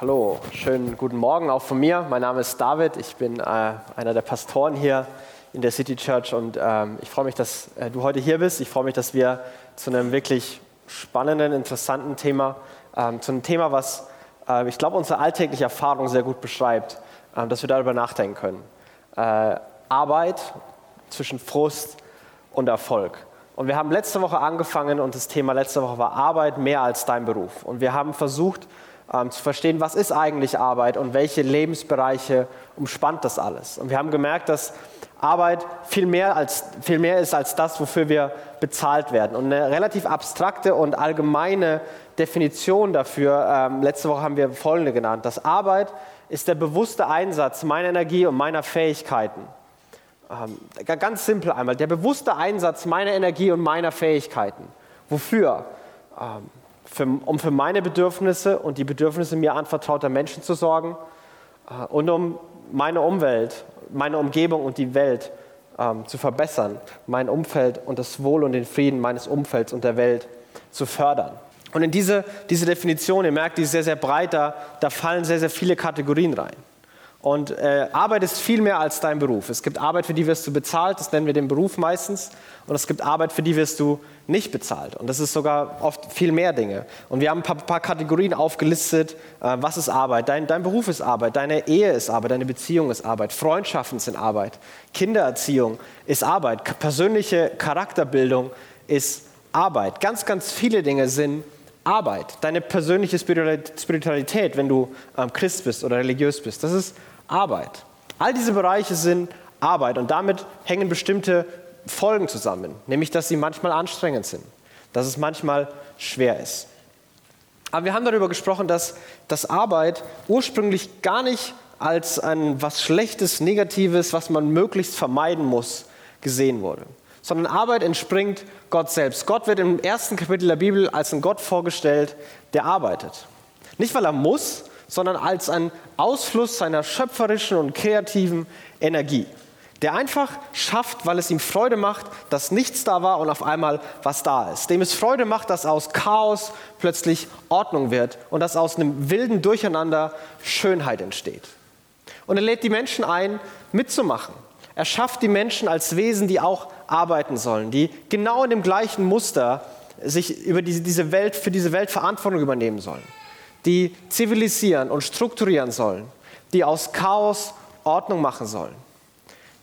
Hallo, schönen guten Morgen auch von mir. Mein Name ist David, ich bin äh, einer der Pastoren hier in der City Church und ähm, ich freue mich, dass äh, du heute hier bist. Ich freue mich, dass wir zu einem wirklich spannenden, interessanten Thema, ähm, zu einem Thema, was äh, ich glaube, unsere alltägliche Erfahrung sehr gut beschreibt, ähm, dass wir darüber nachdenken können. Äh, Arbeit zwischen Frust und Erfolg. Und wir haben letzte Woche angefangen und das Thema letzte Woche war Arbeit mehr als dein Beruf. Und wir haben versucht, ähm, zu verstehen, was ist eigentlich Arbeit und welche Lebensbereiche umspannt das alles. Und wir haben gemerkt, dass Arbeit viel mehr, als, viel mehr ist als das, wofür wir bezahlt werden. Und eine relativ abstrakte und allgemeine Definition dafür, ähm, letzte Woche haben wir folgende genannt, dass Arbeit ist der bewusste Einsatz meiner Energie und meiner Fähigkeiten. Ähm, ganz simpel einmal, der bewusste Einsatz meiner Energie und meiner Fähigkeiten. Wofür? Ähm, für, um für meine Bedürfnisse und die Bedürfnisse mir anvertrauter Menschen zu sorgen äh, und um meine Umwelt, meine Umgebung und die Welt ähm, zu verbessern, mein Umfeld und das Wohl und den Frieden meines Umfelds und der Welt zu fördern. Und in diese, diese Definition, ihr merkt, die ist sehr, sehr breit, da, da fallen sehr, sehr viele Kategorien rein. Und äh, Arbeit ist viel mehr als dein Beruf. Es gibt Arbeit, für die wirst du bezahlt, das nennen wir den Beruf meistens. Und es gibt Arbeit, für die wirst du nicht bezahlt. Und das ist sogar oft viel mehr Dinge. Und wir haben ein paar, paar Kategorien aufgelistet. Äh, was ist Arbeit? Dein, dein Beruf ist Arbeit, deine Ehe ist Arbeit, deine Beziehung ist Arbeit, Freundschaften sind Arbeit, Kindererziehung ist Arbeit, persönliche Charakterbildung ist Arbeit. Ganz, ganz viele Dinge sind Arbeit. Deine persönliche Spiritualität, wenn du ähm, Christ bist oder religiös bist, das ist Arbeit. All diese Bereiche sind Arbeit und damit hängen bestimmte Folgen zusammen, nämlich dass sie manchmal anstrengend sind, dass es manchmal schwer ist. Aber wir haben darüber gesprochen, dass, dass Arbeit ursprünglich gar nicht als ein was Schlechtes, Negatives, was man möglichst vermeiden muss, gesehen wurde, sondern Arbeit entspringt Gott selbst. Gott wird im ersten Kapitel der Bibel als ein Gott vorgestellt, der arbeitet. Nicht, weil er muss, sondern als ein Ausfluss seiner schöpferischen und kreativen Energie. Der einfach schafft, weil es ihm Freude macht, dass nichts da war und auf einmal was da ist. Dem es Freude macht, dass aus Chaos plötzlich Ordnung wird und dass aus einem wilden Durcheinander Schönheit entsteht. Und er lädt die Menschen ein, mitzumachen. Er schafft die Menschen als Wesen, die auch arbeiten sollen, die genau in dem gleichen Muster sich über diese Welt, für diese Welt Verantwortung übernehmen sollen die zivilisieren und strukturieren sollen, die aus Chaos Ordnung machen sollen,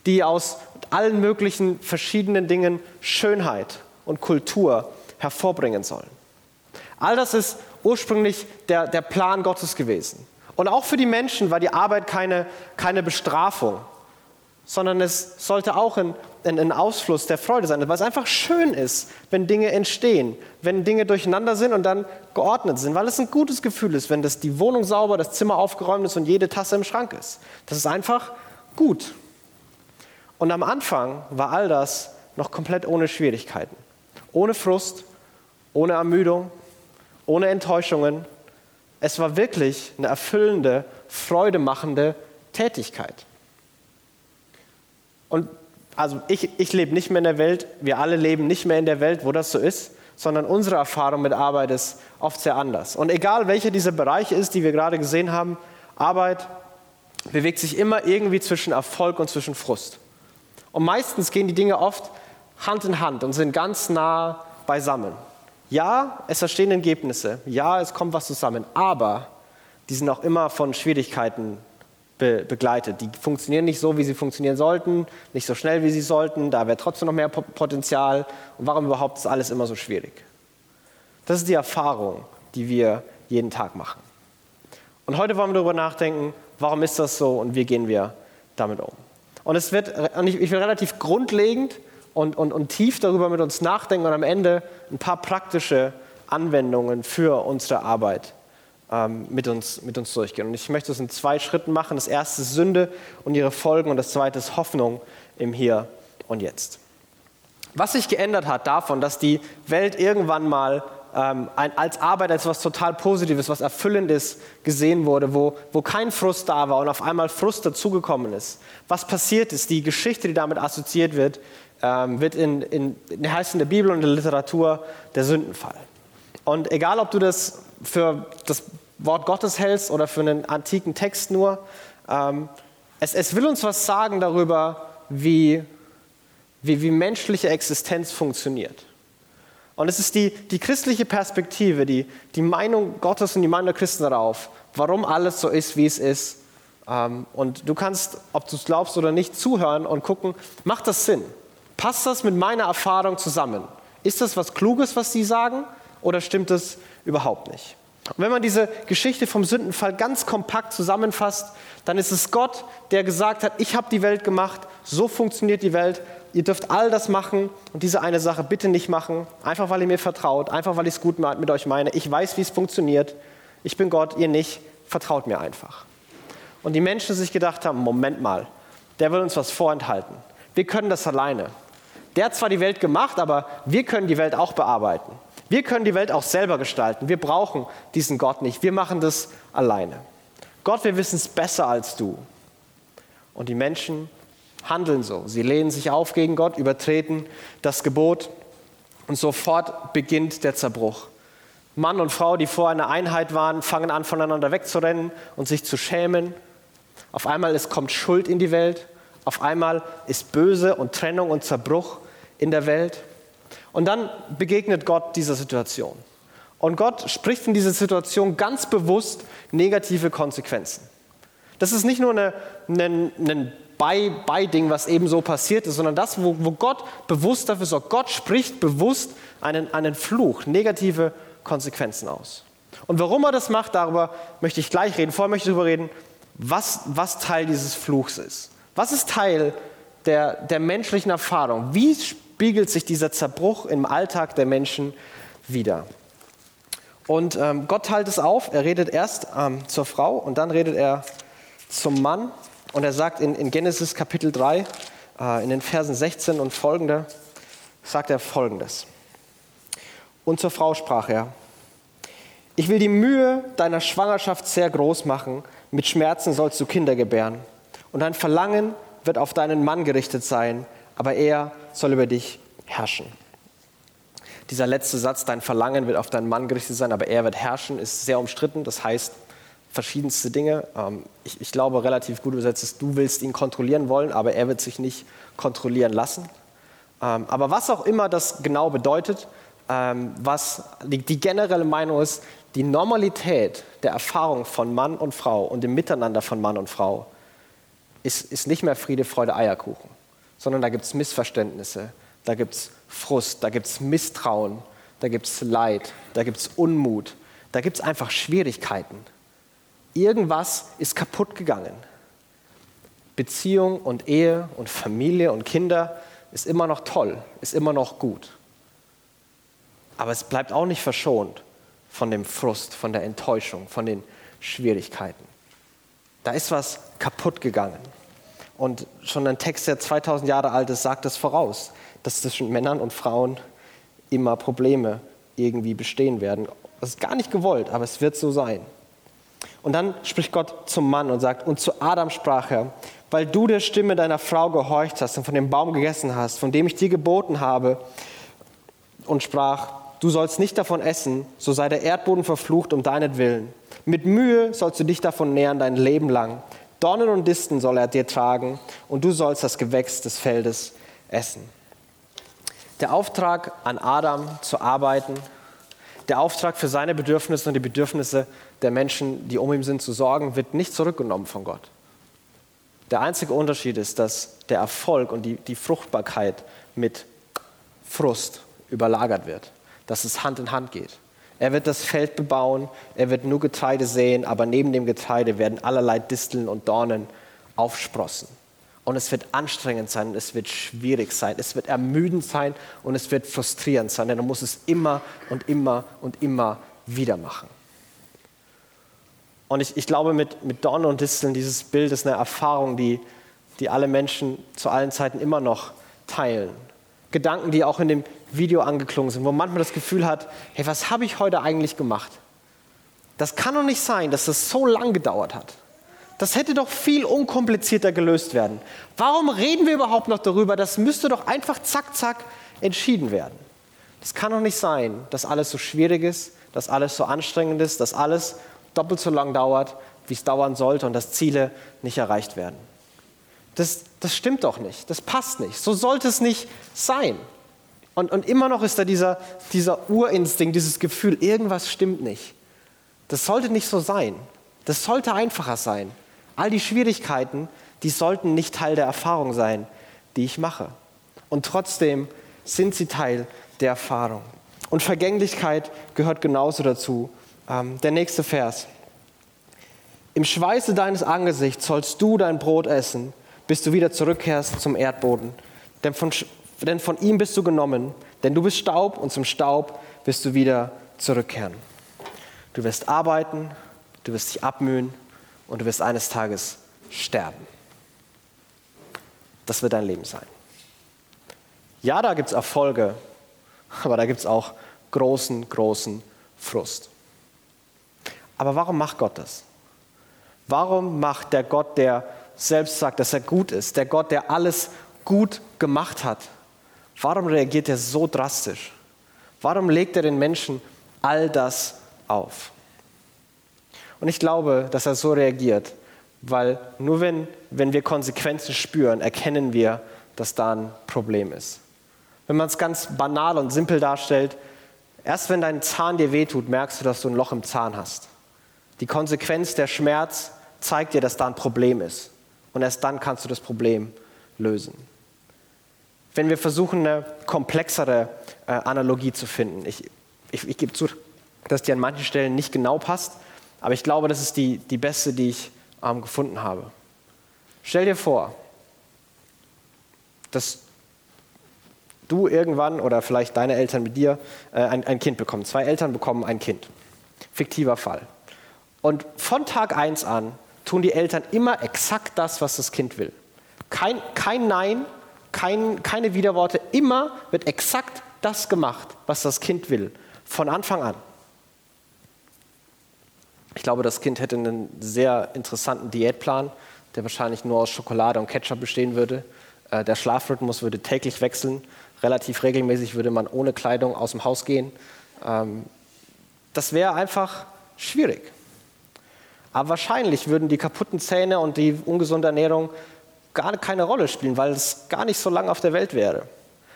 die aus allen möglichen verschiedenen Dingen Schönheit und Kultur hervorbringen sollen. All das ist ursprünglich der, der Plan Gottes gewesen. Und auch für die Menschen war die Arbeit keine, keine Bestrafung, sondern es sollte auch ein, ein, ein, Ausfluss der Freude sein, weil es einfach schön ist, wenn Dinge entstehen, wenn Dinge durcheinander sind und dann geordnet sind, weil es ein gutes Gefühl ist, wenn das, die Wohnung sauber, das Zimmer aufgeräumt ist und jede Tasse im Schrank ist. Das ist einfach gut. Und am Anfang war all das noch komplett ohne Schwierigkeiten, ohne Frust, ohne Ermüdung, ohne Enttäuschungen. Es war wirklich eine erfüllende, freudemachende Tätigkeit. Und also ich, ich lebe nicht mehr in der Welt, wir alle leben nicht mehr in der Welt, wo das so ist, sondern unsere Erfahrung mit Arbeit ist oft sehr anders. Und egal welcher dieser Bereiche ist, die wir gerade gesehen haben, Arbeit bewegt sich immer irgendwie zwischen Erfolg und zwischen Frust. Und meistens gehen die Dinge oft Hand in Hand und sind ganz nah beisammen. Ja, es entstehen Ergebnisse, ja, es kommt was zusammen, aber die sind auch immer von Schwierigkeiten be begleitet. Die funktionieren nicht so, wie sie funktionieren sollten, nicht so schnell, wie sie sollten. Da wäre trotzdem noch mehr Potenzial. Und warum überhaupt ist alles immer so schwierig? Das ist die Erfahrung, die wir jeden Tag machen. Und heute wollen wir darüber nachdenken, warum ist das so und wie gehen wir damit um. Und es wird, ich will relativ grundlegend und, und, und tief darüber mit uns nachdenken und am Ende ein paar praktische Anwendungen für unsere Arbeit ähm, mit, uns, mit uns durchgehen. Und ich möchte es in zwei Schritten machen. Das erste ist Sünde und ihre Folgen und das zweite ist Hoffnung im Hier und Jetzt. Was sich geändert hat davon, dass die Welt irgendwann mal ähm, ein, als Arbeit, als etwas total Positives, was Erfüllendes gesehen wurde, wo, wo kein Frust da war und auf einmal Frust dazugekommen ist. Was passiert ist, die Geschichte, die damit assoziiert wird, ähm, wird in, in, in, heißt in der Bibel und in der Literatur der Sündenfall. Und egal, ob du das für das Wort Gottes hältst oder für einen antiken Text nur. Ähm, es, es will uns was sagen darüber, wie, wie, wie menschliche Existenz funktioniert. Und es ist die, die christliche Perspektive, die, die Meinung Gottes und die Meinung der Christen darauf, warum alles so ist, wie es ist. Ähm, und du kannst, ob du es glaubst oder nicht, zuhören und gucken, macht das Sinn? Passt das mit meiner Erfahrung zusammen? Ist das was Kluges, was sie sagen, oder stimmt es überhaupt nicht? Und wenn man diese Geschichte vom Sündenfall ganz kompakt zusammenfasst, dann ist es Gott, der gesagt hat, ich habe die Welt gemacht, so funktioniert die Welt, ihr dürft all das machen und diese eine Sache bitte nicht machen, einfach weil ihr mir vertraut, einfach weil ich es gut mit euch meine. Ich weiß, wie es funktioniert. Ich bin Gott, ihr nicht. Vertraut mir einfach. Und die Menschen sich gedacht haben, Moment mal, der will uns was vorenthalten. Wir können das alleine. Der hat zwar die Welt gemacht, aber wir können die Welt auch bearbeiten. Wir können die Welt auch selber gestalten. Wir brauchen diesen Gott nicht. Wir machen das alleine. Gott, wir wissen es besser als du. Und die Menschen handeln so. Sie lehnen sich auf gegen Gott, übertreten das Gebot und sofort beginnt der Zerbruch. Mann und Frau, die vor einer Einheit waren, fangen an, voneinander wegzurennen und sich zu schämen. Auf einmal es kommt Schuld in die Welt. Auf einmal ist Böse und Trennung und Zerbruch in der Welt. Und dann begegnet Gott dieser Situation. Und Gott spricht in dieser Situation ganz bewusst negative Konsequenzen. Das ist nicht nur ein eine, eine Beiding, was eben so passiert ist, sondern das, wo, wo Gott bewusst dafür sorgt. Gott spricht bewusst einen, einen Fluch, negative Konsequenzen aus. Und warum er das macht, darüber möchte ich gleich reden. Vorher möchte ich darüber reden, was, was Teil dieses Fluchs ist. Was ist Teil der, der menschlichen Erfahrung? Wie spiegelt sich dieser Zerbruch im Alltag der Menschen wieder? Und ähm, Gott teilt es auf. Er redet erst ähm, zur Frau und dann redet er zum Mann. Und er sagt in, in Genesis Kapitel 3, äh, in den Versen 16 und folgende, sagt er folgendes. Und zur Frau sprach er, ich will die Mühe deiner Schwangerschaft sehr groß machen, mit Schmerzen sollst du Kinder gebären. Und dein Verlangen wird auf deinen Mann gerichtet sein, aber er soll über dich herrschen. Dieser letzte Satz, dein Verlangen wird auf deinen Mann gerichtet sein, aber er wird herrschen, ist sehr umstritten. Das heißt, verschiedenste Dinge. Ähm, ich, ich glaube, relativ gut übersetzt ist, du willst ihn kontrollieren wollen, aber er wird sich nicht kontrollieren lassen. Ähm, aber was auch immer das genau bedeutet, ähm, was die, generelle Meinung ist, die Normalität der Erfahrung von Mann und Frau und dem Miteinander von Mann und Frau ist, ist nicht mehr Friede, Freude, Eierkuchen, sondern da gibt es Missverständnisse, da gibt es Frust, da gibt es Misstrauen, da gibt es Leid, da gibt es Unmut, da gibt es einfach Schwierigkeiten irgendwas ist kaputt gegangen. Beziehung und Ehe und Familie und Kinder ist immer noch toll, ist immer noch gut. Aber es bleibt auch nicht verschont von dem Frust, von der Enttäuschung, von den Schwierigkeiten. Da ist was kaputt gegangen. Und schon ein Text, der 2000 Jahre alt ist, sagt das voraus, dass zwischen Männern und Frauen immer Probleme irgendwie bestehen werden. Das ist gar nicht gewollt, aber es wird so sein. Und dann spricht Gott zum Mann und sagt, und zu Adam sprach er, weil du der Stimme deiner Frau gehorcht hast und von dem Baum gegessen hast, von dem ich dir geboten habe, und sprach, du sollst nicht davon essen, so sei der Erdboden verflucht um deinetwillen. Mit Mühe sollst du dich davon nähern dein Leben lang. Dornen und Disten soll er dir tragen, und du sollst das Gewächs des Feldes essen. Der Auftrag an Adam zu arbeiten, der Auftrag für seine Bedürfnisse und die Bedürfnisse der Menschen, die um ihn sind, zu sorgen, wird nicht zurückgenommen von Gott. Der einzige Unterschied ist, dass der Erfolg und die, die Fruchtbarkeit mit Frust überlagert wird, dass es Hand in Hand geht. Er wird das Feld bebauen, er wird nur Getreide säen, aber neben dem Getreide werden allerlei Disteln und Dornen aufsprossen. Und es wird anstrengend sein, es wird schwierig sein, es wird ermüdend sein und es wird frustrierend sein, denn er muss es immer und immer und immer wieder machen. Und ich, ich glaube, mit, mit Dornen und Disteln, dieses Bild ist eine Erfahrung, die, die alle Menschen zu allen Zeiten immer noch teilen. Gedanken, die auch in dem Video angeklungen sind, wo man manchmal das Gefühl hat, hey, was habe ich heute eigentlich gemacht? Das kann doch nicht sein, dass das so lang gedauert hat. Das hätte doch viel unkomplizierter gelöst werden. Warum reden wir überhaupt noch darüber? Das müsste doch einfach zack, zack entschieden werden. Das kann doch nicht sein, dass alles so schwierig ist, dass alles so anstrengend ist, dass alles doppelt so lang dauert, wie es dauern sollte und dass Ziele nicht erreicht werden. Das, das stimmt doch nicht, das passt nicht, so sollte es nicht sein. Und, und immer noch ist da dieser, dieser Urinstinkt, dieses Gefühl, irgendwas stimmt nicht. Das sollte nicht so sein. Das sollte einfacher sein. All die Schwierigkeiten, die sollten nicht Teil der Erfahrung sein, die ich mache. Und trotzdem sind sie Teil der Erfahrung. Und Vergänglichkeit gehört genauso dazu. Ähm, der nächste Vers. Im Schweiße deines Angesichts sollst du dein Brot essen, bis du wieder zurückkehrst zum Erdboden. Denn von, denn von ihm bist du genommen, denn du bist Staub und zum Staub wirst du wieder zurückkehren. Du wirst arbeiten, du wirst dich abmühen und du wirst eines Tages sterben. Das wird dein Leben sein. Ja, da gibt es Erfolge, aber da gibt es auch großen, großen Frust. Aber warum macht Gott das? Warum macht der Gott, der selbst sagt, dass er gut ist, der Gott, der alles gut gemacht hat, warum reagiert er so drastisch? Warum legt er den Menschen all das auf? Und ich glaube, dass er so reagiert, weil nur wenn, wenn wir Konsequenzen spüren, erkennen wir, dass da ein Problem ist. Wenn man es ganz banal und simpel darstellt, erst wenn dein Zahn dir wehtut, merkst du, dass du ein Loch im Zahn hast. Die Konsequenz, der Schmerz zeigt dir, dass da ein Problem ist. Und erst dann kannst du das Problem lösen. Wenn wir versuchen, eine komplexere äh, Analogie zu finden, ich, ich, ich gebe zu, dass die an manchen Stellen nicht genau passt, aber ich glaube, das ist die, die beste, die ich ähm, gefunden habe. Stell dir vor, dass du irgendwann oder vielleicht deine Eltern mit dir äh, ein, ein Kind bekommen. Zwei Eltern bekommen ein Kind. Fiktiver Fall. Und von Tag 1 an tun die Eltern immer exakt das, was das Kind will. Kein, kein Nein, kein, keine Widerworte. Immer wird exakt das gemacht, was das Kind will. Von Anfang an. Ich glaube, das Kind hätte einen sehr interessanten Diätplan, der wahrscheinlich nur aus Schokolade und Ketchup bestehen würde. Äh, der Schlafrhythmus würde täglich wechseln relativ regelmäßig würde man ohne Kleidung aus dem Haus gehen. Ähm, das wäre einfach schwierig. Aber wahrscheinlich würden die kaputten Zähne und die ungesunde Ernährung gar keine Rolle spielen, weil es gar nicht so lange auf der Welt wäre.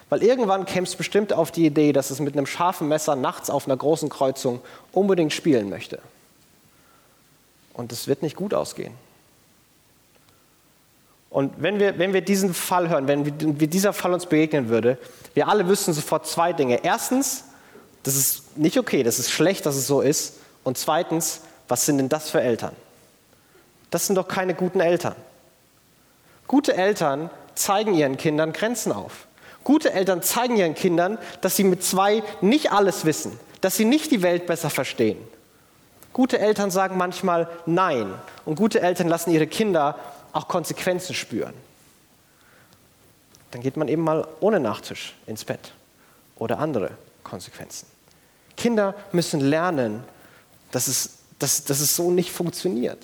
Weil irgendwann käme es bestimmt auf die Idee, dass es mit einem scharfen Messer nachts auf einer großen Kreuzung unbedingt spielen möchte. Und es wird nicht gut ausgehen. Und wenn wir, wenn wir diesen Fall hören, wenn wir, dieser Fall uns begegnen würde, wir alle wüssten sofort zwei Dinge. Erstens, das ist nicht okay, das ist schlecht, dass es so ist. Und zweitens, was sind denn das für Eltern? Das sind doch keine guten Eltern. Gute Eltern zeigen ihren Kindern Grenzen auf. Gute Eltern zeigen ihren Kindern, dass sie mit zwei nicht alles wissen, dass sie nicht die Welt besser verstehen. Gute Eltern sagen manchmal Nein und gute Eltern lassen ihre Kinder auch Konsequenzen spüren. Dann geht man eben mal ohne Nachtisch ins Bett oder andere Konsequenzen. Kinder müssen lernen, dass es, dass, dass es so nicht funktioniert.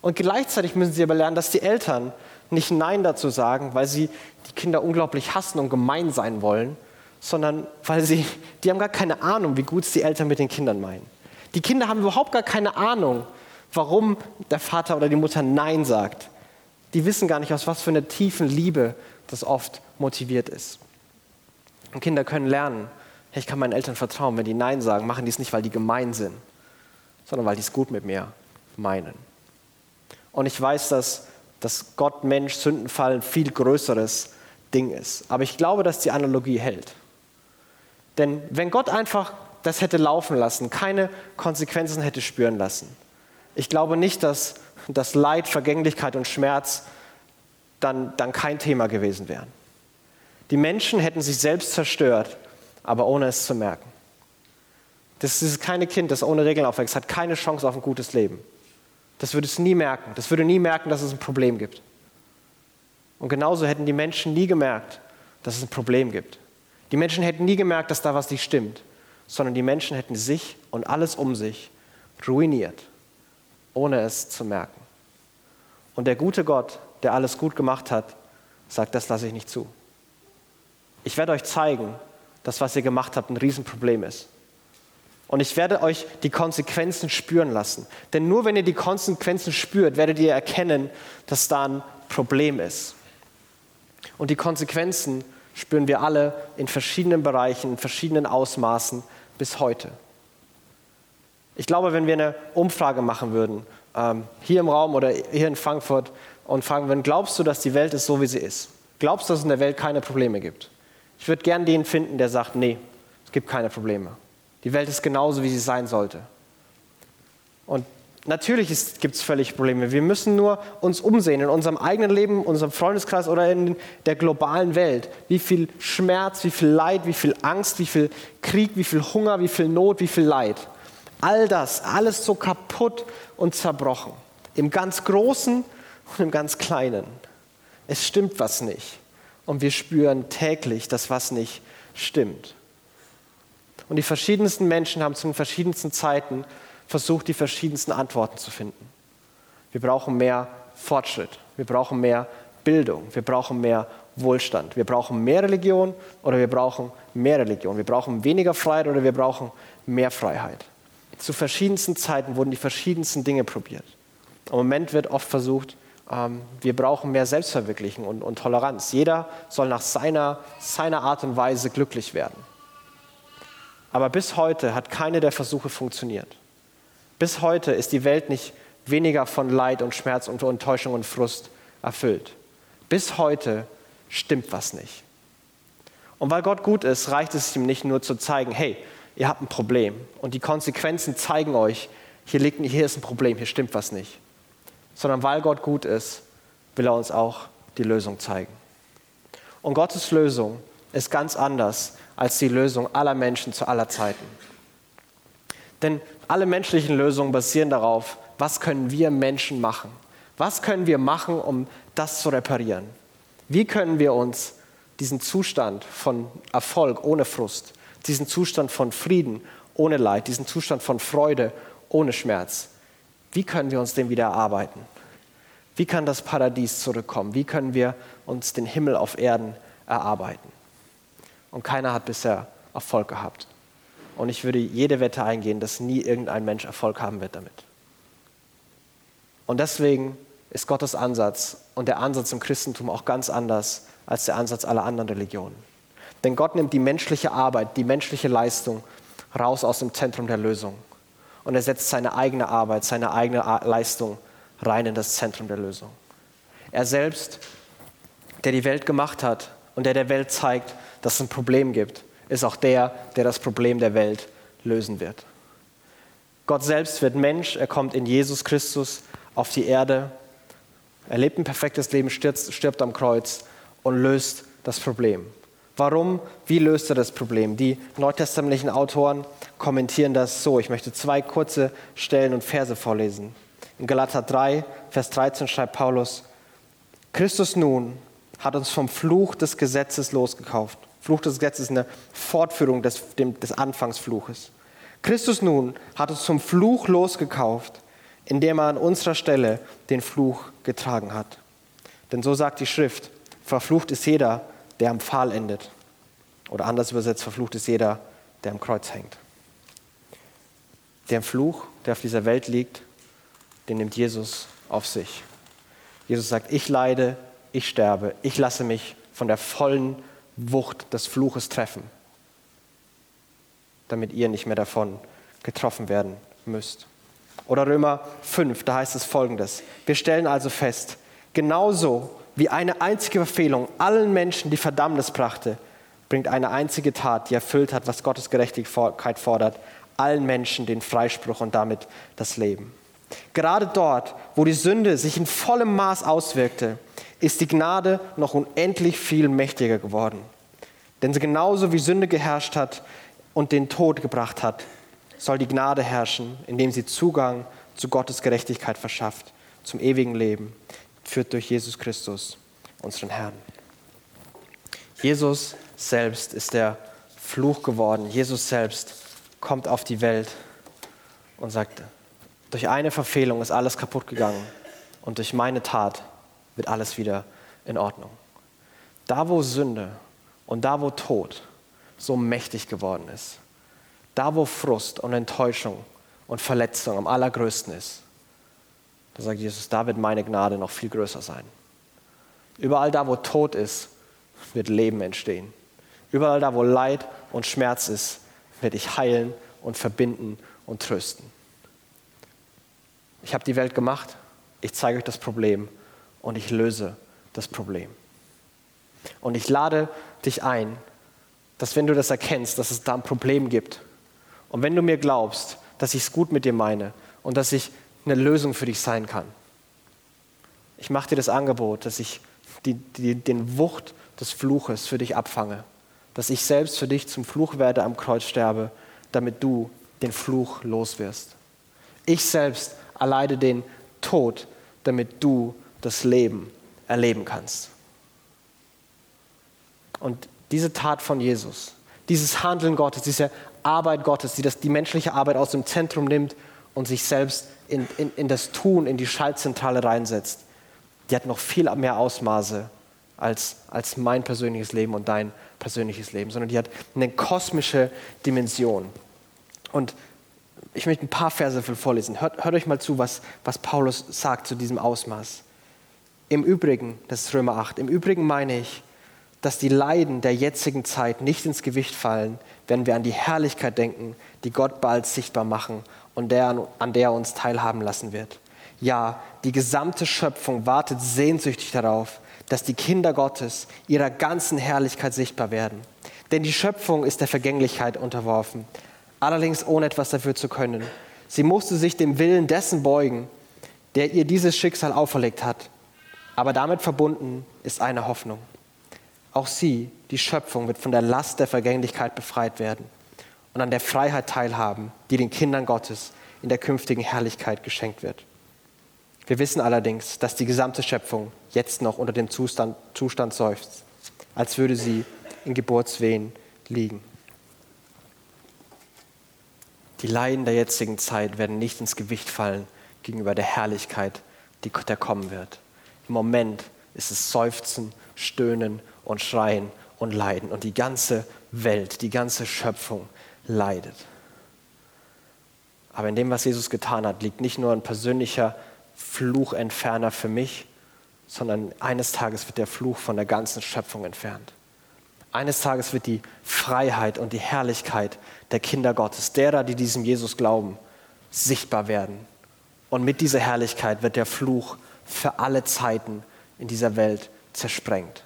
Und gleichzeitig müssen sie aber lernen, dass die Eltern nicht Nein dazu sagen, weil sie die Kinder unglaublich hassen und gemein sein wollen, sondern weil sie, die haben gar keine Ahnung, wie gut es die Eltern mit den Kindern meinen. Die Kinder haben überhaupt gar keine Ahnung, warum der Vater oder die Mutter Nein sagt die wissen gar nicht, aus was für einer tiefen Liebe das oft motiviert ist. Und Kinder können lernen, hey, ich kann meinen Eltern vertrauen, wenn die Nein sagen, machen die es nicht, weil die gemein sind, sondern weil die es gut mit mir meinen. Und ich weiß, dass, dass Gott, Mensch, Sündenfall ein viel größeres Ding ist. Aber ich glaube, dass die Analogie hält. Denn wenn Gott einfach das hätte laufen lassen, keine Konsequenzen hätte spüren lassen, ich glaube nicht, dass dass Leid, Vergänglichkeit und Schmerz dann, dann kein Thema gewesen wären. Die Menschen hätten sich selbst zerstört, aber ohne es zu merken. Das ist keine Kind, das ohne Regeln aufwächst, hat keine Chance auf ein gutes Leben. Das würde es nie merken. Das würde nie merken, dass es ein Problem gibt. Und genauso hätten die Menschen nie gemerkt, dass es ein Problem gibt. Die Menschen hätten nie gemerkt, dass da was nicht stimmt, sondern die Menschen hätten sich und alles um sich ruiniert ohne es zu merken. Und der gute Gott, der alles gut gemacht hat, sagt, das lasse ich nicht zu. Ich werde euch zeigen, dass was ihr gemacht habt ein Riesenproblem ist. Und ich werde euch die Konsequenzen spüren lassen. Denn nur wenn ihr die Konsequenzen spürt, werdet ihr erkennen, dass da ein Problem ist. Und die Konsequenzen spüren wir alle in verschiedenen Bereichen, in verschiedenen Ausmaßen bis heute. Ich glaube, wenn wir eine Umfrage machen würden, ähm, hier im Raum oder hier in Frankfurt, und fragen würden, glaubst du, dass die Welt ist so, wie sie ist? Glaubst du, dass es in der Welt keine Probleme gibt? Ich würde gern den finden, der sagt, nee, es gibt keine Probleme. Die Welt ist genauso, wie sie sein sollte. Und natürlich gibt es völlig Probleme. Wir müssen nur uns umsehen in unserem eigenen Leben, in unserem Freundeskreis oder in der globalen Welt. Wie viel Schmerz, wie viel Leid, wie viel Angst, wie viel Krieg, wie viel Hunger, wie viel Not, wie viel Leid. All das, alles so kaputt und zerbrochen. Im ganz Großen und im ganz Kleinen. Es stimmt was nicht. Und wir spüren täglich, dass was nicht stimmt. Und die verschiedensten Menschen haben zu den verschiedensten Zeiten versucht, die verschiedensten Antworten zu finden. Wir brauchen mehr Fortschritt. Wir brauchen mehr Bildung. Wir brauchen mehr Wohlstand. Wir brauchen mehr Religion oder wir brauchen mehr Religion. Wir brauchen weniger Freiheit oder wir brauchen mehr Freiheit. Zu verschiedensten Zeiten wurden die verschiedensten Dinge probiert. Im Moment wird oft versucht, ähm, wir brauchen mehr Selbstverwirklichung und, und, Toleranz. Jeder soll nach seiner, seiner Art und Weise glücklich werden. Aber bis heute hat keine der Versuche funktioniert. Bis heute ist die Welt nicht weniger von Leid und Schmerz und Enttäuschung und Frust erfüllt. Bis heute stimmt was nicht. Und weil Gott gut ist, reicht es ihm nicht nur zu zeigen, hey, ihr habt ein Problem. Und die Konsequenzen zeigen euch, hier, liegt, hier ist ein Problem, hier stimmt was nicht sondern weil Gott gut ist, will er uns auch die Lösung zeigen. Und Gottes Lösung ist ganz anders als die Lösung aller Menschen zu aller Zeiten. Denn alle menschlichen Lösungen basieren darauf, was können wir Menschen machen? Was können wir machen, um das zu reparieren? Wie können wir uns diesen Zustand von Erfolg ohne Frust, diesen Zustand von Frieden ohne Leid, diesen Zustand von Freude ohne Schmerz, wie können wir uns den wieder erarbeiten? Wie kann das Paradies zurückkommen? Wie können wir uns den Himmel auf Erden erarbeiten? Und keiner hat bisher Erfolg gehabt. Und ich würde jede Wette eingehen, dass nie irgendein Mensch Erfolg haben wird damit. Und deswegen ist Gottes Ansatz und der Ansatz im Christentum auch ganz anders als der Ansatz aller anderen Religionen. Denn Gott nimmt die menschliche Arbeit, die menschliche Leistung raus aus dem Zentrum der Lösung und er setzt seine eigene Arbeit, seine eigene Leistung rein in das Zentrum der Lösung. Er selbst, der die Welt gemacht hat und der der Welt zeigt, dass es ein Problem gibt, ist auch der, der das Problem der Welt lösen wird. Gott selbst wird Mensch, er kommt in Jesus Christus auf die Erde, er lebt ein perfektes Leben, stirbt, stirbt am Kreuz und löst das Problem. Warum? Wie löst er das Problem? Die neutestamentlichen Autoren kommentieren das so. Ich möchte zwei kurze Stellen und Verse vorlesen. In Galater 3, Vers 13 schreibt Paulus, Christus nun hat uns vom Fluch des Gesetzes losgekauft. Fluch des Gesetzes ist eine Fortführung des, des Anfangsfluches. Christus nun hat uns zum Fluch losgekauft, indem er an unserer Stelle den Fluch getragen hat. Denn so sagt die Schrift, verflucht ist jeder, der am Pfahl endet. Oder anders übersetzt, verflucht ist jeder, der am Kreuz hängt. Der Fluch, der auf dieser Welt liegt, den nimmt Jesus auf sich. Jesus sagt, ich leide, ich sterbe, ich lasse mich von der vollen Wucht des Fluches treffen, damit ihr nicht mehr davon getroffen werden müsst. Oder Römer 5, da heißt es folgendes. Wir stellen also fest, genauso wie eine einzige Verfehlung allen Menschen die Verdammnis brachte, bringt eine einzige Tat, die erfüllt hat, was Gottes Gerechtigkeit fordert, allen Menschen den Freispruch und damit das Leben. Gerade dort, wo die Sünde sich in vollem Maß auswirkte, ist die Gnade noch unendlich viel mächtiger geworden. Denn genauso wie Sünde geherrscht hat und den Tod gebracht hat, soll die Gnade herrschen, indem sie Zugang zu Gottes Gerechtigkeit verschafft, zum ewigen Leben, führt durch Jesus Christus, unseren Herrn. Jesus selbst ist der Fluch geworden. Jesus selbst kommt auf die Welt und sagt, durch eine Verfehlung ist alles kaputt gegangen und durch meine Tat wird alles wieder in Ordnung. Da, wo Sünde und da, wo Tod so mächtig geworden ist, da wo Frust und Enttäuschung und Verletzung am allergrößten ist, da sagt Jesus, da wird meine Gnade noch viel größer sein. Überall da, wo Tod ist, wird Leben entstehen. Überall da, wo Leid und Schmerz ist, werde ich heilen und verbinden und trösten. Ich habe die Welt gemacht, ich zeige euch das Problem und ich löse das Problem. Und ich lade dich ein, dass wenn du das erkennst, dass es da ein Problem gibt und wenn du mir glaubst, dass ich es gut mit dir meine und dass ich eine Lösung für dich sein kann, ich mache dir das Angebot, dass ich die, die, den Wucht des Fluches für dich abfange, dass ich selbst für dich zum Fluch werde am Kreuz sterbe, damit du den Fluch loswirst. Ich selbst erleide den Tod, damit du das Leben erleben kannst. Und diese Tat von Jesus, dieses Handeln Gottes, diese Arbeit Gottes, die das, die menschliche Arbeit aus dem Zentrum nimmt und sich selbst in, in, in das Tun, in die Schaltzentrale reinsetzt, die hat noch viel mehr Ausmaße als, als mein persönliches Leben und dein persönliches Leben, sondern die hat eine kosmische Dimension. Und ich möchte ein paar Verse vorlesen. Hört, hört euch mal zu, was, was Paulus sagt zu diesem Ausmaß. Im Übrigen, das ist Römer 8, im Übrigen meine ich, dass die Leiden der jetzigen Zeit nicht ins Gewicht fallen, wenn wir an die Herrlichkeit denken, die Gott bald sichtbar machen und der, an der er uns teilhaben lassen wird. Ja, die gesamte Schöpfung wartet sehnsüchtig darauf, dass die Kinder Gottes ihrer ganzen Herrlichkeit sichtbar werden. Denn die Schöpfung ist der Vergänglichkeit unterworfen, allerdings ohne etwas dafür zu können. Sie musste sich dem Willen dessen beugen, der ihr dieses Schicksal auferlegt hat. Aber damit verbunden ist eine Hoffnung. Auch sie, die Schöpfung, wird von der Last der Vergänglichkeit befreit werden und an der Freiheit teilhaben, die den Kindern Gottes in der künftigen Herrlichkeit geschenkt wird. Wir wissen allerdings, dass die gesamte Schöpfung jetzt noch unter dem Zustand, Zustand seufzt, als würde sie in Geburtswehen liegen. Die Leiden der jetzigen Zeit werden nicht ins Gewicht fallen gegenüber der Herrlichkeit, die der kommen wird. Im Moment ist es Seufzen, Stöhnen und Schreien und Leiden. Und die ganze Welt, die ganze Schöpfung leidet. Aber in dem, was Jesus getan hat, liegt nicht nur ein persönlicher Fluchentferner für mich, sondern eines Tages wird der Fluch von der ganzen Schöpfung entfernt. Eines Tages wird die Freiheit und die Herrlichkeit der Kinder Gottes, derer, die diesem Jesus glauben, sichtbar werden. Und mit dieser Herrlichkeit wird der Fluch für alle Zeiten in dieser Welt zersprengt.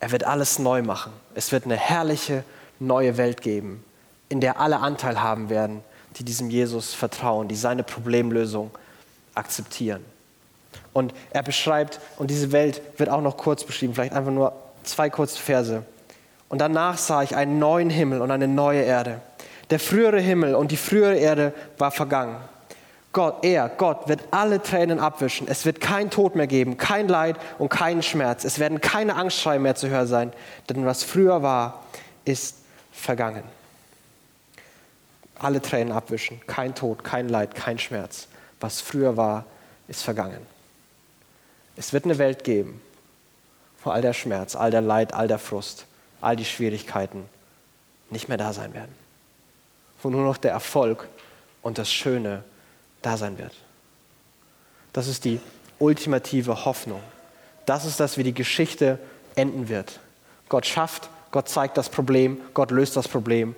Er wird alles neu machen. Es wird eine herrliche neue Welt geben, in der alle Anteil haben werden, die diesem Jesus vertrauen, die seine Problemlösung akzeptieren. Und er beschreibt, und diese Welt wird auch noch kurz beschrieben, vielleicht einfach nur zwei kurze Verse. Und danach sah ich einen neuen Himmel und eine neue Erde. Der frühere Himmel und die frühere Erde war vergangen Gott, er, Gott wird alle Tränen abwischen. Es wird kein Tod mehr geben, kein Leid und keinen Schmerz. Es werden keine Angstschreie mehr zu hören sein, denn was früher war, ist vergangen. Alle Tränen abwischen, kein Tod, kein Leid, kein Schmerz. Was früher war, ist vergangen. Es wird eine Welt geben, wo all der Schmerz, all der Leid, all der Frust, all die Schwierigkeiten nicht mehr da sein werden. Wo nur noch der Erfolg und das Schöne da sein wird. Das ist die ultimative Hoffnung. Das ist das, wie die Geschichte enden wird. Gott schafft, Gott zeigt das Problem, Gott löst das Problem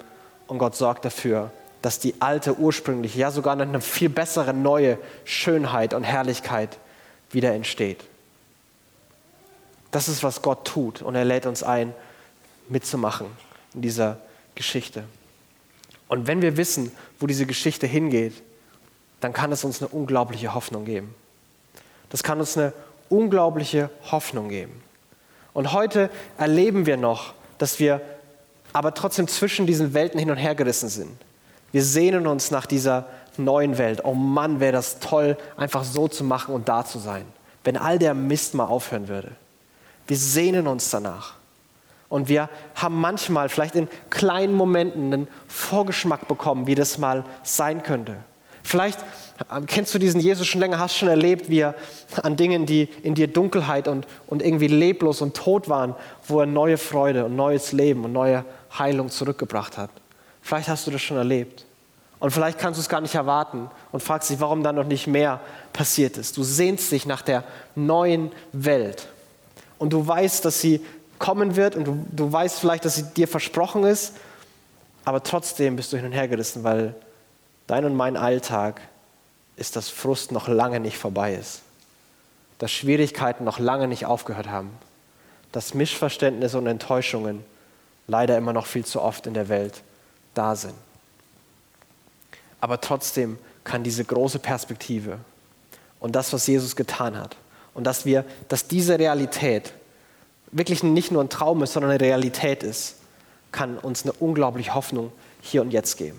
und Gott sorgt dafür, dass die alte, ursprüngliche, ja sogar eine viel bessere neue Schönheit und Herrlichkeit wieder entsteht. Das ist, was Gott tut und er lädt uns ein, mitzumachen in dieser Geschichte. Und wenn wir wissen, wo diese Geschichte hingeht, dann kann es uns eine unglaubliche Hoffnung geben. Das kann uns eine unglaubliche Hoffnung geben. Und heute erleben wir noch, dass wir aber trotzdem zwischen diesen Welten hin und her gerissen sind. Wir sehnen uns nach dieser neuen Welt. Oh Mann, wäre das toll, einfach so zu machen und da zu sein. Wenn all der Mist mal aufhören würde. Wir sehnen uns danach. Und wir haben manchmal, vielleicht in kleinen Momenten, einen Vorgeschmack bekommen, wie das mal sein könnte. Vielleicht ähm, kennst du diesen Jesus schon länger, hast schon erlebt, wie er an Dingen, die in dir Dunkelheit und, und irgendwie leblos und tot waren, wo er neue Freude und neues Leben und neue Heilung zurückgebracht hat. Vielleicht hast du das schon erlebt. Und vielleicht kannst du es gar nicht erwarten und fragst dich, warum da noch nicht mehr passiert ist. Du sehnst dich nach der neuen Welt. Und du weißt, dass sie kommen wird und du, du weißt vielleicht, dass sie dir versprochen ist. Aber trotzdem bist du hin und her gerissen, weil dein und mein Alltag ist, dass Frust noch lange nicht vorbei ist. Dass Schwierigkeiten noch lange nicht aufgehört haben. Dass Missverständnisse und Enttäuschungen leider immer noch viel zu oft in der Welt da sind. Aber trotzdem kann diese große Perspektive und das, was Jesus getan hat, und dass wir, dass diese Realität wirklich nicht nur ein Traum ist, sondern eine Realität ist, kann uns eine unglaubliche Hoffnung hier und jetzt geben.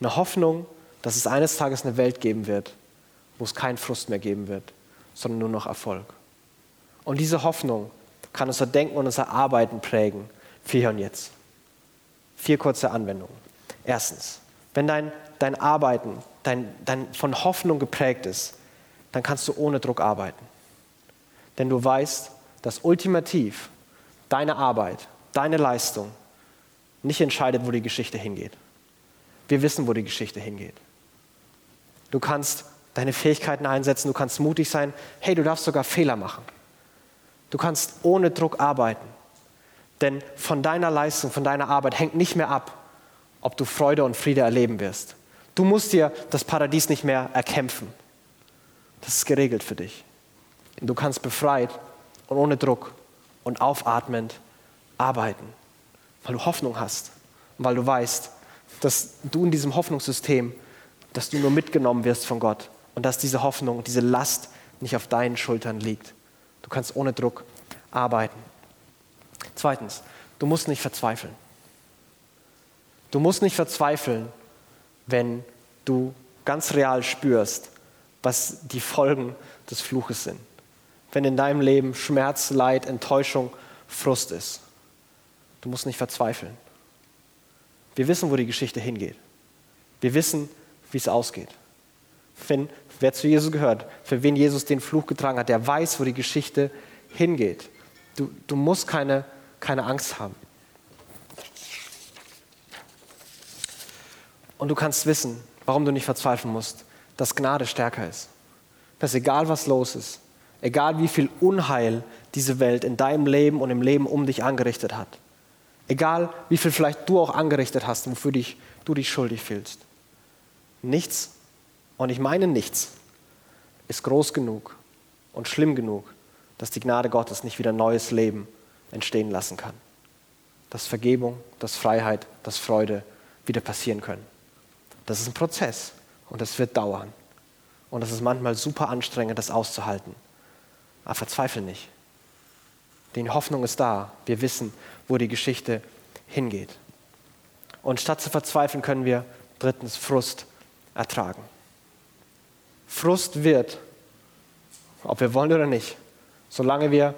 Eine Hoffnung, dass es eines Tages eine Welt geben wird, wo es keinen Frust mehr geben wird, sondern nur noch Erfolg. Und diese Hoffnung kann unser Denken und unser Arbeiten prägen für hier und jetzt. Vier kurze Anwendungen. Erstens, wenn dein, dein Arbeiten dein, dein von Hoffnung geprägt ist, dann kannst du ohne Druck arbeiten. Denn du weißt, dass ultimativ deine Arbeit, deine Leistung nicht entscheidet, wo die Geschichte hingeht. Wir wissen, wo die Geschichte hingeht. Du kannst deine Fähigkeiten einsetzen, du kannst mutig sein. Hey, du darfst sogar Fehler machen. Du kannst ohne Druck arbeiten. Denn von deiner Leistung, von deiner Arbeit hängt nicht mehr ab, ob du Freude und Friede erleben wirst. Du musst dir das Paradies nicht mehr erkämpfen. Das ist geregelt für dich. Du kannst befreit und ohne Druck und aufatmend arbeiten, weil du Hoffnung hast und weil du weißt, dass du in diesem Hoffnungssystem, dass du nur mitgenommen wirst von Gott und dass diese Hoffnung, diese Last nicht auf deinen Schultern liegt. Du kannst ohne Druck arbeiten. Zweitens, du musst nicht verzweifeln. Du musst nicht verzweifeln, wenn du ganz real spürst, was die Folgen des Fluches sind. Wenn in deinem Leben Schmerz, Leid, Enttäuschung, Frust ist. Du musst nicht verzweifeln. Wir wissen, wo die Geschichte hingeht. Wir wissen, wie es ausgeht. Wenn, wer zu Jesus gehört, für wen Jesus den Fluch getragen hat, der weiß, wo die Geschichte hingeht. Du, du musst keine keine Angst haben. Und du kannst wissen, warum du nicht verzweifeln musst, dass Gnade stärker ist. Dass egal was los ist, egal wie viel Unheil diese Welt in deinem Leben und im Leben um dich angerichtet hat, egal wie viel vielleicht du auch angerichtet hast, wofür dich, du dich schuldig fühlst, nichts, und ich meine nichts, ist groß genug und schlimm genug, dass die Gnade Gottes nicht wieder neues Leben entstehen lassen kann. Dass Vergebung, dass Freiheit, dass Freude wieder passieren können. Das ist ein Prozess und das wird dauern. Und es ist manchmal super anstrengend, das auszuhalten. Aber verzweifle nicht. Die Hoffnung ist da. Wir wissen, wo die Geschichte hingeht. Und statt zu verzweifeln, können wir drittens Frust ertragen. Frust wird, ob wir wollen oder nicht, solange wir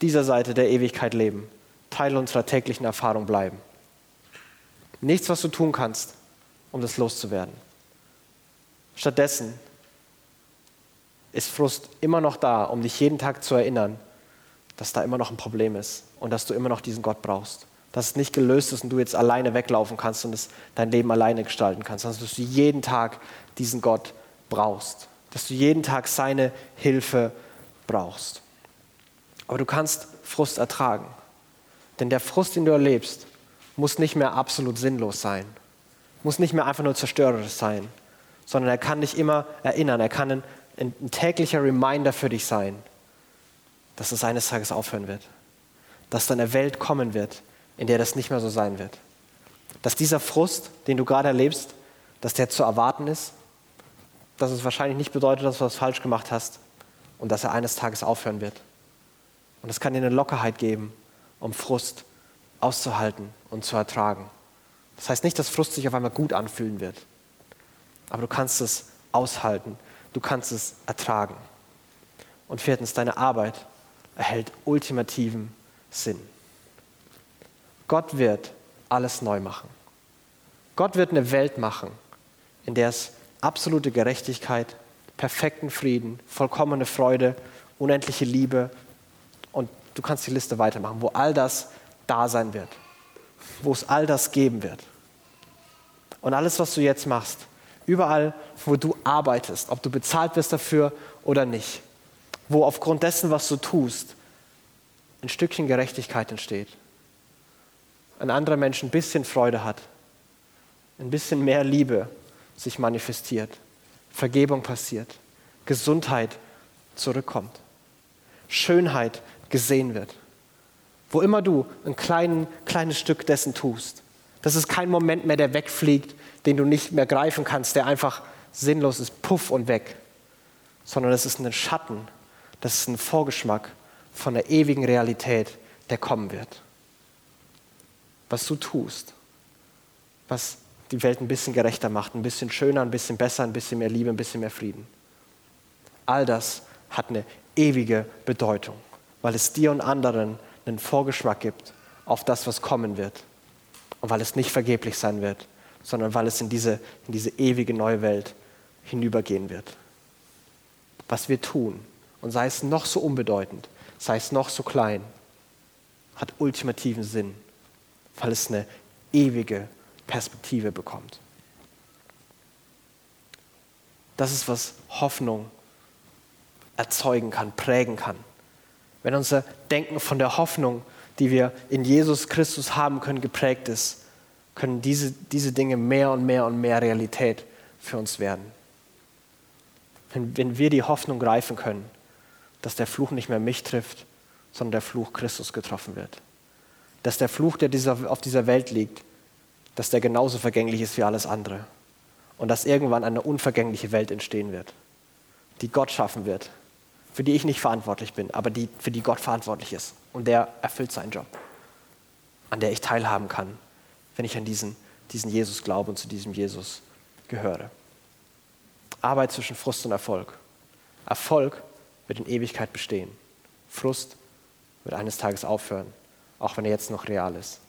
dieser Seite der Ewigkeit leben, Teil unserer täglichen Erfahrung bleiben. Nichts, was du tun kannst, um das loszuwerden. Stattdessen ist Frust immer noch da, um dich jeden Tag zu erinnern, dass da immer noch ein Problem ist und dass du immer noch diesen Gott brauchst. Dass es nicht gelöst ist und du jetzt alleine weglaufen kannst und es dein Leben alleine gestalten kannst, sondern dass du jeden Tag diesen Gott brauchst. Dass du jeden Tag seine Hilfe brauchst. Aber du kannst Frust ertragen. Denn der Frust, den du erlebst, muss nicht mehr absolut sinnlos sein. Muss nicht mehr einfach nur zerstörerisch sein, sondern er kann dich immer erinnern. Er kann ein, ein täglicher Reminder für dich sein, dass es eines Tages aufhören wird. Dass dann eine Welt kommen wird, in der das nicht mehr so sein wird. Dass dieser Frust, den du gerade erlebst, dass der zu erwarten ist, dass es wahrscheinlich nicht bedeutet, dass du was falsch gemacht hast und dass er eines Tages aufhören wird. Und es kann dir eine Lockerheit geben, um Frust auszuhalten und zu ertragen. Das heißt nicht, dass Frust sich auf einmal gut anfühlen wird, aber du kannst es aushalten, du kannst es ertragen. Und viertens, deine Arbeit erhält ultimativen Sinn. Gott wird alles neu machen. Gott wird eine Welt machen, in der es absolute Gerechtigkeit, perfekten Frieden, vollkommene Freude, unendliche Liebe, du kannst die Liste weitermachen, wo all das da sein wird, wo es all das geben wird. Und alles, was du jetzt machst, überall, wo du arbeitest, ob du bezahlt wirst dafür oder nicht, wo aufgrund dessen, was du tust, ein Stückchen Gerechtigkeit entsteht, ein anderer Mensch ein bisschen Freude hat, ein bisschen mehr Liebe sich manifestiert, Vergebung passiert, Gesundheit zurückkommt, Schönheit gesehen wird. Wo immer du ein klein, kleines Stück dessen tust, das ist kein Moment mehr, der wegfliegt, den du nicht mehr greifen kannst, der einfach sinnlos ist, puff und weg, sondern es ist ein Schatten, das ist ein Vorgeschmack von der ewigen Realität, der kommen wird. Was du tust, was die Welt ein bisschen gerechter macht, ein bisschen schöner, ein bisschen besser, ein bisschen mehr Liebe, ein bisschen mehr Frieden. All das hat eine ewige Bedeutung, weil es dir und anderen einen Vorgeschmack gibt auf das, was kommen wird. Und weil es nicht vergeblich sein wird, sondern weil es in diese, in diese ewige neue Welt hinübergehen wird. Was wir tun, und sei es noch so unbedeutend, sei es noch so klein, hat ultimativen Sinn, weil es eine ewige Perspektive bekommt. Das ist, was Hoffnung erzeugen kann, prägen kann. Wenn unser Denken von der Hoffnung, die wir in Jesus Christus haben können, geprägt ist, können diese, diese Dinge mehr und mehr und mehr Realität für uns werden. Wenn, wenn wir die Hoffnung greifen können, dass der Fluch nicht mehr mich trifft, sondern der Fluch Christus getroffen wird. Dass der Fluch, der dieser, auf dieser Welt liegt, dass der genauso vergänglich ist wie alles andere. Und dass irgendwann eine unvergängliche Welt entstehen wird, die Gott schaffen wird, für die ich nicht verantwortlich bin, aber die, für die Gott verantwortlich ist. Und der erfüllt seinen Job, an der ich teilhaben kann, wenn ich an diesen, diesen Jesus glaube und zu diesem Jesus gehöre. Arbeit zwischen Frust und Erfolg. Erfolg wird in Ewigkeit bestehen. Frust wird eines Tages aufhören, auch wenn er jetzt noch real ist.